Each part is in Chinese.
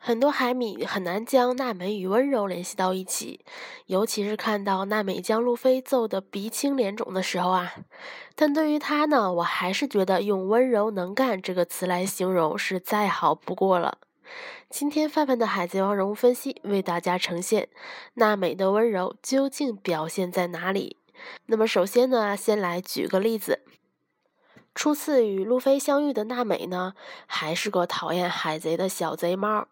很多海米很难将娜美与温柔联系到一起，尤其是看到娜美将路飞揍得鼻青脸肿的时候啊。但对于他呢，我还是觉得用“温柔能干”这个词来形容是再好不过了。今天范范的海贼王人物分析为大家呈现娜美的温柔究竟表现在哪里。那么首先呢，先来举个例子。初次与路飞相遇的娜美呢，还是个讨厌海贼的小贼猫。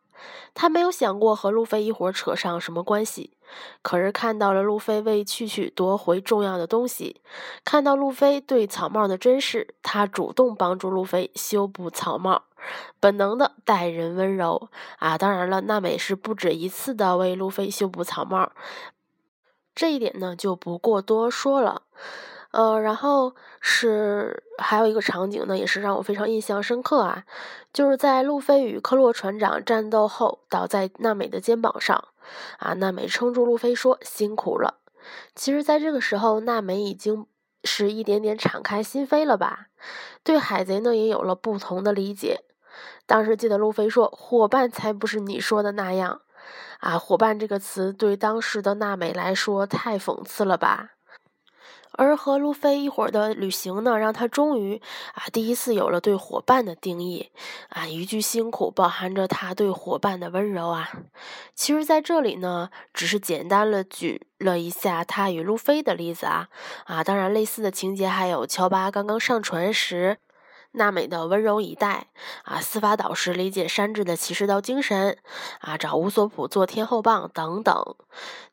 他没有想过和路飞一伙扯上什么关系，可是看到了路飞为去去夺回重要的东西，看到路飞对草帽的珍视，他主动帮助路飞修补草帽，本能的待人温柔啊！当然了，娜美是不止一次的为路飞修补草帽，这一点呢就不过多说了。呃，然后是还有一个场景呢，也是让我非常印象深刻啊，就是在路飞与科洛船长战斗后，倒在娜美的肩膀上，啊，娜美撑住路飞说辛苦了。其实，在这个时候，娜美已经是一点点敞开心扉了吧，对海贼呢也有了不同的理解。当时记得路飞说伙伴才不是你说的那样，啊，伙伴这个词对当时的娜美来说太讽刺了吧。而和路飞一伙的旅行呢，让他终于啊第一次有了对伙伴的定义啊，一句辛苦包含着他对伙伴的温柔啊。其实，在这里呢，只是简单了举了一下他与路飞的例子啊啊，当然类似的情节还有乔巴刚刚上船时。娜美的温柔以待啊，司法导师理解山治的骑士道精神啊，找乌索普做天后棒等等。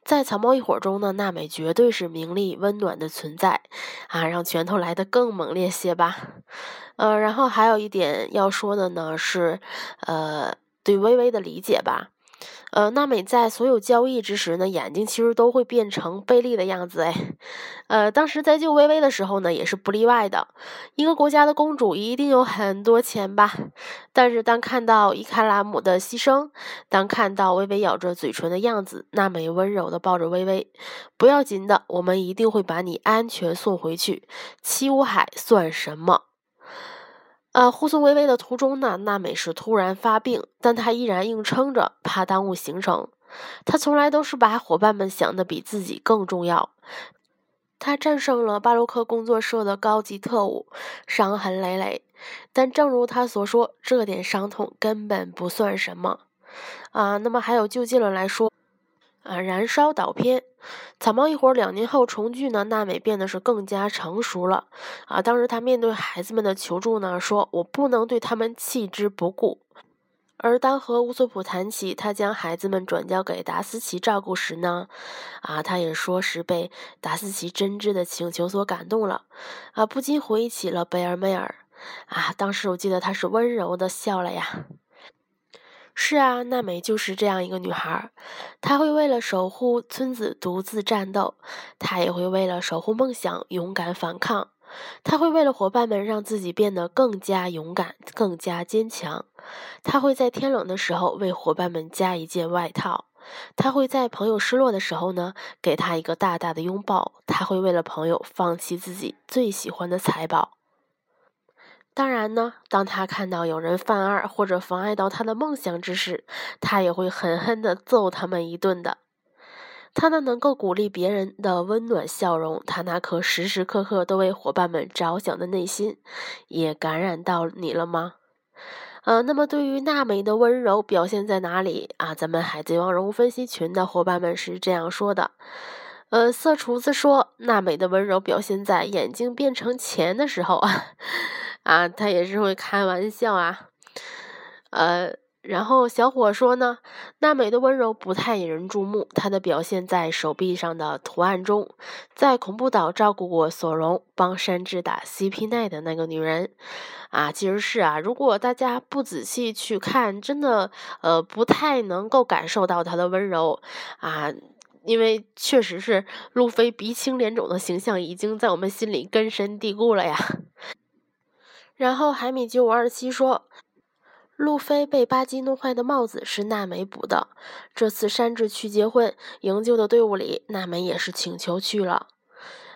在草帽一伙中呢，娜美绝对是明丽温暖的存在啊，让拳头来得更猛烈些吧。呃，然后还有一点要说的呢是，呃，对微微的理解吧。呃，娜美在所有交易之时呢，眼睛其实都会变成贝利的样子哎。呃，当时在救微微的时候呢，也是不例外的。一个国家的公主一定有很多钱吧？但是当看到伊卡拉姆的牺牲，当看到微微咬着嘴唇的样子，娜美温柔的抱着微微，不要紧的，我们一定会把你安全送回去。七武海算什么？呃，护送微微的途中呢，娜美是突然发病，但她依然硬撑着，怕耽误行程。她从来都是把伙伴们想的比自己更重要。她战胜了巴洛克工作社的高级特务，伤痕累累，但正如她所说，这点伤痛根本不算什么。啊，那么还有就近了来说。啊！燃烧导片，草帽一伙两年后重聚呢。娜美变得是更加成熟了。啊，当时她面对孩子们的求助呢，说：“我不能对他们弃之不顾。”而当和乌索普谈起他将孩子们转交给达斯奇照顾时呢，啊，他也说是被达斯奇真挚的请求所感动了。啊，不禁回忆起了贝尔梅尔。啊，当时我记得他是温柔的笑了呀。是啊，娜美就是这样一个女孩，她会为了守护村子独自战斗，她也会为了守护梦想勇敢反抗，她会为了伙伴们让自己变得更加勇敢、更加坚强，她会在天冷的时候为伙伴们加一件外套，她会在朋友失落的时候呢给他一个大大的拥抱，她会为了朋友放弃自己最喜欢的财宝。当然呢，当他看到有人犯二或者妨碍到他的梦想之时，他也会狠狠地揍他们一顿的。他那能够鼓励别人的温暖笑容，他那颗时时刻刻都为伙伴们着想的内心，也感染到你了吗？呃，那么对于娜美的温柔表现在哪里啊？咱们海贼王人物分析群的伙伴们是这样说的。呃，色厨子说，娜美的温柔表现在眼睛变成钱的时候啊。啊，他也是会开玩笑啊，呃，然后小伙说呢，娜美的温柔不太引人注目，她的表现在手臂上的图案中，在恐怖岛照顾过索隆，帮山治打 CP 奈的那个女人，啊，其实是啊，如果大家不仔细去看，真的呃不太能够感受到她的温柔。啊，因为确实是路飞鼻青脸肿的形象已经在我们心里根深蒂固了呀。然后海米九五二七说，路飞被巴基弄坏的帽子是娜美补的。这次山治去结婚，营救的队伍里，娜美也是请求去了。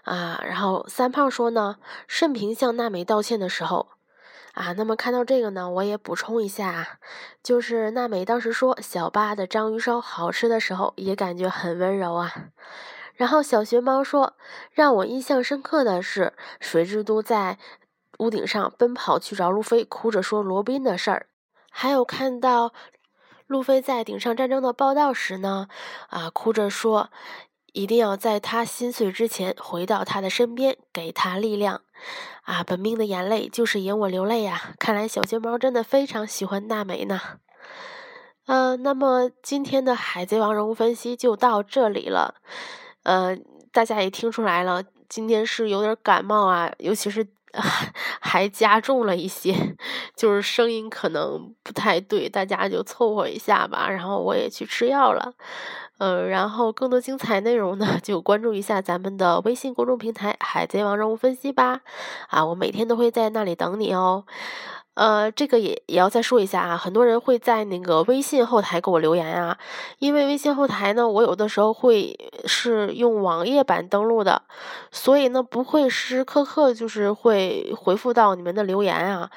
啊，然后三胖说呢，甚平向娜美道歉的时候，啊，那么看到这个呢，我也补充一下啊，就是娜美当时说小八的章鱼烧好吃的时候，也感觉很温柔啊。然后小学猫说，让我印象深刻的是水之都在屋顶上奔跑去找路飞，哭着说罗宾的事儿，还有看到路飞在顶上战争的报道时呢，啊，哭着说。一定要在他心碎之前回到他的身边，给他力量。啊，本命的眼泪就是引我流泪呀！看来小熊猫真的非常喜欢娜美呢。呃，那么今天的海贼王人物分析就到这里了。呃，大家也听出来了，今天是有点感冒啊，尤其是还加重了一些，就是声音可能不太对，大家就凑合一下吧。然后我也去吃药了。嗯，然后更多精彩内容呢，就关注一下咱们的微信公众平台《海贼王人物分析》吧。啊，我每天都会在那里等你哦。呃，这个也也要再说一下啊，很多人会在那个微信后台给我留言啊，因为微信后台呢，我有的时候会是用网页版登录的，所以呢，不会时时刻刻就是会回复到你们的留言啊。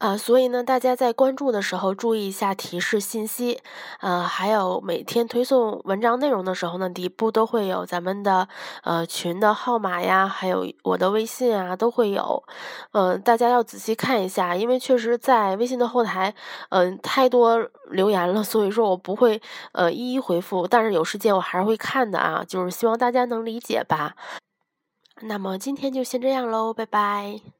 啊，所以呢，大家在关注的时候注意一下提示信息，呃，还有每天推送文章内容的时候呢，底部都会有咱们的呃群的号码呀，还有我的微信啊，都会有，嗯，大家要仔细看一下，因为确实在微信的后台，嗯，太多留言了，所以说我不会呃一一回复，但是有时间我还是会看的啊，就是希望大家能理解吧。那么今天就先这样喽，拜拜。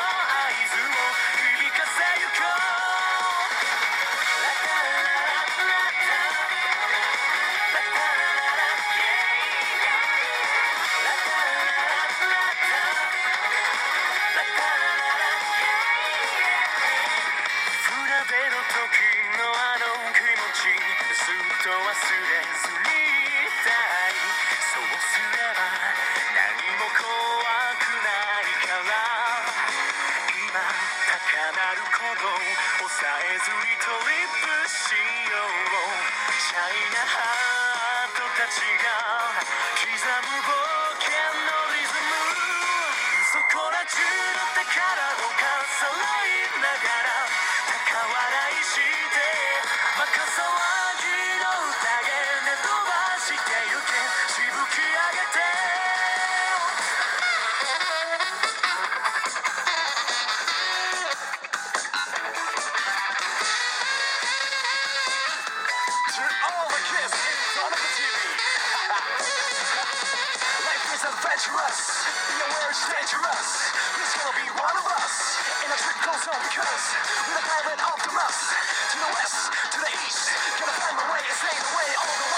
う船出の時のあの気持ちずっと忘れずにいたいそう With a pirate off the rust, to the west, to the east. Gonna find my way, it's laid away all the way.